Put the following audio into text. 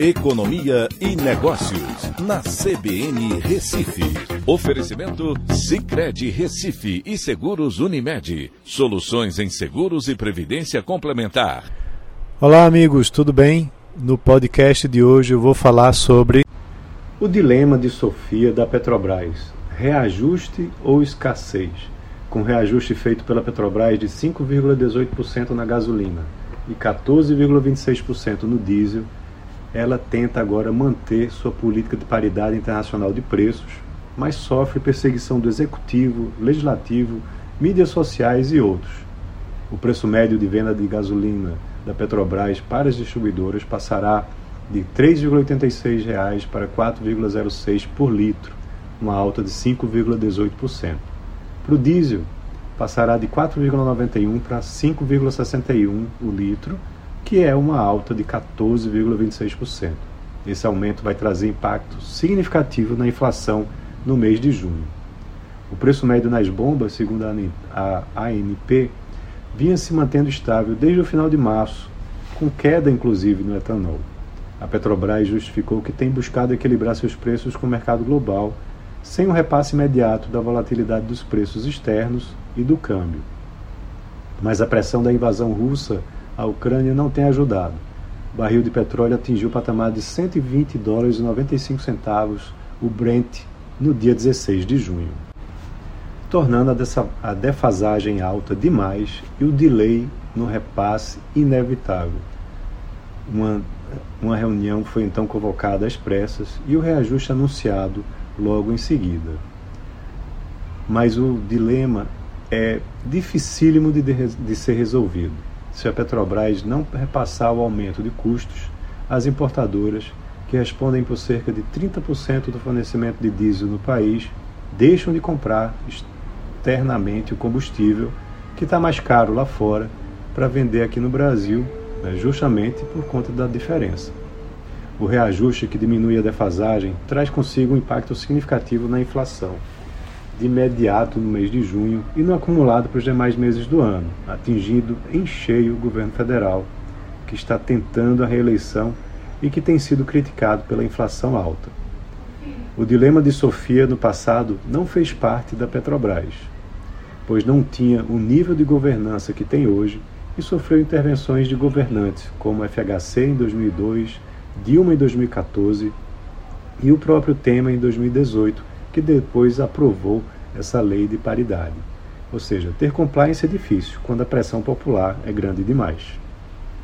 Economia e Negócios, na CBN Recife. Oferecimento Cicred Recife e Seguros Unimed. Soluções em seguros e previdência complementar. Olá, amigos, tudo bem? No podcast de hoje eu vou falar sobre o dilema de Sofia da Petrobras: reajuste ou escassez? Com reajuste feito pela Petrobras de 5,18% na gasolina e 14,26% no diesel ela tenta agora manter sua política de paridade internacional de preços, mas sofre perseguição do executivo, legislativo, mídias sociais e outros. O preço médio de venda de gasolina da Petrobras para as distribuidoras passará de R$ 3,86 para R$ 4,06 por litro, uma alta de 5,18%. Para o diesel, passará de 4,91 para 5,61 o litro, que é uma alta de 14,26%. Esse aumento vai trazer impacto significativo na inflação no mês de junho. O preço médio nas bombas, segundo a ANP, vinha se mantendo estável desde o final de março, com queda inclusive no etanol. A Petrobras justificou que tem buscado equilibrar seus preços com o mercado global, sem o um repasse imediato da volatilidade dos preços externos e do câmbio. Mas a pressão da invasão russa a Ucrânia não tem ajudado. O barril de petróleo atingiu o patamar de 120 dólares e 95 centavos, o Brent, no dia 16 de junho, tornando a defasagem alta demais e o delay no repasse inevitável. Uma, uma reunião foi então convocada às pressas e o reajuste anunciado logo em seguida. Mas o dilema é dificílimo de, de ser resolvido se a Petrobras não repassar o aumento de custos às importadoras, que respondem por cerca de 30% do fornecimento de diesel no país, deixam de comprar externamente o combustível, que está mais caro lá fora, para vender aqui no Brasil, né, justamente por conta da diferença. O reajuste que diminui a defasagem traz consigo um impacto significativo na inflação de imediato no mês de junho e no acumulado para os demais meses do ano, atingindo em cheio o governo federal, que está tentando a reeleição e que tem sido criticado pela inflação alta. O dilema de Sofia no passado não fez parte da Petrobras, pois não tinha o nível de governança que tem hoje e sofreu intervenções de governantes, como FHC em 2002, Dilma em 2014 e o próprio Temer em 2018, que depois aprovou essa lei de paridade. Ou seja, ter compliance é difícil quando a pressão popular é grande demais.